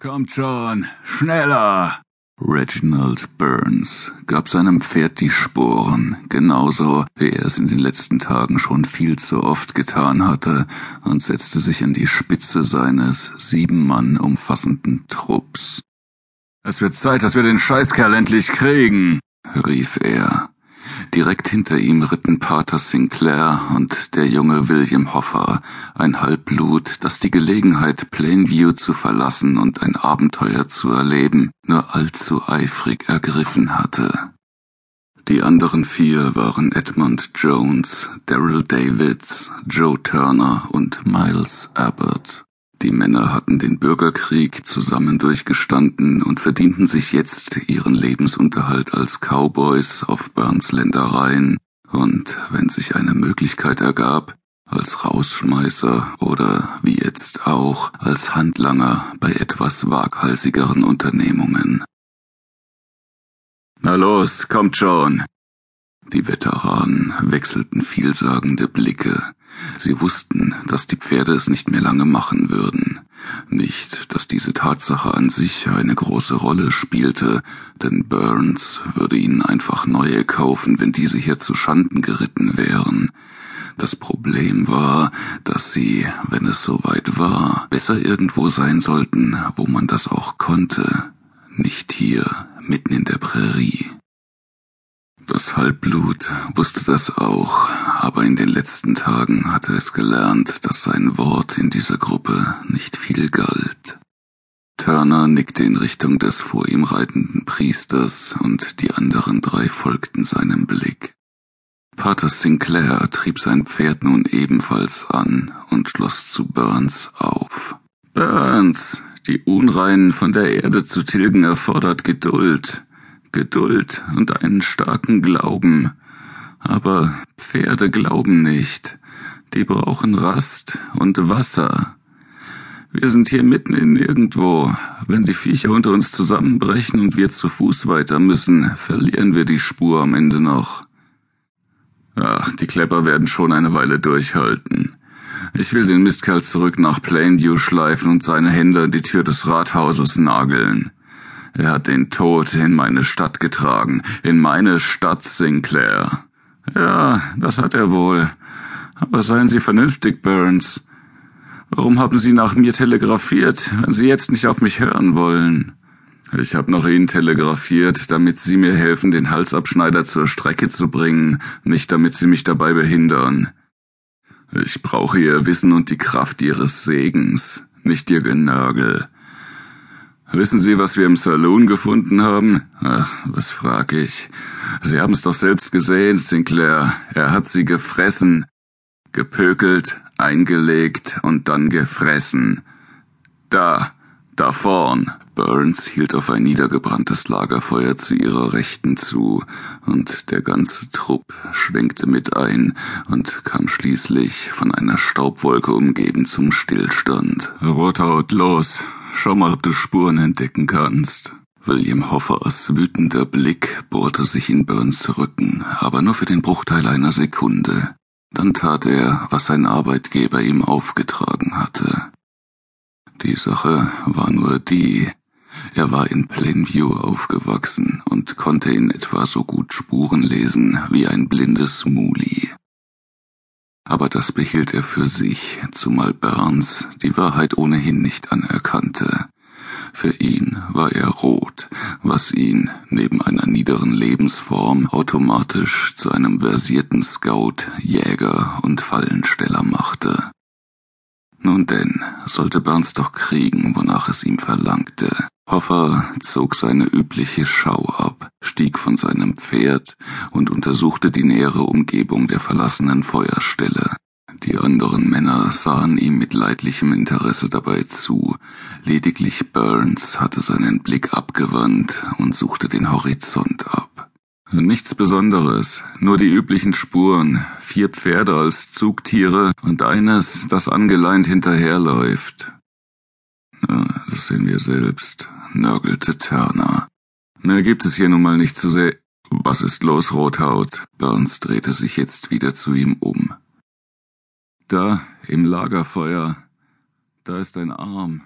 Kommt schon, schneller! Reginald Burns gab seinem Pferd die Sporen, genauso wie er es in den letzten Tagen schon viel zu oft getan hatte, und setzte sich an die Spitze seines sieben Mann umfassenden Trupps. Es wird Zeit, dass wir den Scheißkerl endlich kriegen, rief er. Direkt hinter ihm ritten Pater Sinclair und der junge William Hoffer, ein Halbblut, das die Gelegenheit, Plainview zu verlassen und ein Abenteuer zu erleben, nur allzu eifrig ergriffen hatte. Die anderen vier waren Edmund Jones, Daryl Davids, Joe Turner und Miles Abbott. Die Männer hatten den Bürgerkrieg zusammen durchgestanden und verdienten sich jetzt ihren Lebensunterhalt als Cowboys auf Burns Ländereien und, wenn sich eine Möglichkeit ergab, als Rausschmeißer oder wie jetzt auch als Handlanger bei etwas waghalsigeren Unternehmungen. Na los, kommt schon, die Veteranen wechselten vielsagende Blicke. Sie wussten, dass die Pferde es nicht mehr lange machen würden. Nicht, dass diese Tatsache an sich eine große Rolle spielte, denn Burns würde ihnen einfach neue kaufen, wenn diese hier zu Schanden geritten wären. Das Problem war, dass sie, wenn es soweit war, besser irgendwo sein sollten, wo man das auch konnte, nicht hier, mitten in der Halbblut wusste das auch, aber in den letzten Tagen hatte es gelernt, dass sein Wort in dieser Gruppe nicht viel galt. Turner nickte in Richtung des vor ihm reitenden Priesters und die anderen drei folgten seinem Blick. Pater Sinclair trieb sein Pferd nun ebenfalls an und schloss zu Burns auf. Burns, die Unreinen von der Erde zu tilgen erfordert Geduld. Geduld und einen starken Glauben. Aber Pferde glauben nicht. Die brauchen Rast und Wasser. Wir sind hier mitten in irgendwo. Wenn die Viecher unter uns zusammenbrechen und wir zu Fuß weiter müssen, verlieren wir die Spur am Ende noch. Ach, die Klepper werden schon eine Weile durchhalten. Ich will den Mistkerl zurück nach Plainview schleifen und seine Hände an die Tür des Rathauses nageln. Er hat den Tod in meine Stadt getragen, in meine Stadt Sinclair. Ja, das hat er wohl. Aber seien Sie vernünftig, Burns. Warum haben Sie nach mir telegrafiert, wenn Sie jetzt nicht auf mich hören wollen? Ich habe nach Ihnen telegrafiert, damit Sie mir helfen, den Halsabschneider zur Strecke zu bringen, nicht damit Sie mich dabei behindern. Ich brauche Ihr Wissen und die Kraft Ihres Segens, nicht Ihr Genörgel. Wissen Sie, was wir im Saloon gefunden haben? Ach, was frag ich. Sie haben's doch selbst gesehen, Sinclair. Er hat sie gefressen. Gepökelt, eingelegt und dann gefressen. Da, da vorn. Burns hielt auf ein niedergebranntes Lagerfeuer zu ihrer Rechten zu, und der ganze Trupp schwenkte mit ein und kam schließlich von einer Staubwolke umgeben zum Stillstand. Rothaut, los, Schau mal, ob du Spuren entdecken kannst. William Hoffers wütender Blick bohrte sich in Burns Rücken, aber nur für den Bruchteil einer Sekunde. Dann tat er, was sein Arbeitgeber ihm aufgetragen hatte. Die Sache war nur die, er war in Plainview aufgewachsen und konnte in etwa so gut Spuren lesen wie ein blindes Muli aber das behielt er für sich, zumal Burns die Wahrheit ohnehin nicht anerkannte. Für ihn war er rot, was ihn neben einer niederen Lebensform automatisch zu einem versierten Scout, Jäger und Fallensteller machte. Nun denn, sollte Burns doch kriegen, wonach es ihm verlangte. Hoffer zog seine übliche Schau ab, stieg von seinem Pferd und untersuchte die nähere Umgebung der verlassenen Feuerstelle. Die anderen Männer sahen ihm mit leidlichem Interesse dabei zu, lediglich Burns hatte seinen Blick abgewandt und suchte den Horizont ab. Nichts Besonderes, nur die üblichen Spuren, vier Pferde als Zugtiere und eines, das angeleint hinterherläuft. Das sehen wir selbst, nörgelte Turner. Mehr gibt es hier nun mal nicht zu sehen. Was ist los, Rothaut? Burns drehte sich jetzt wieder zu ihm um. Da, im Lagerfeuer, da ist ein Arm.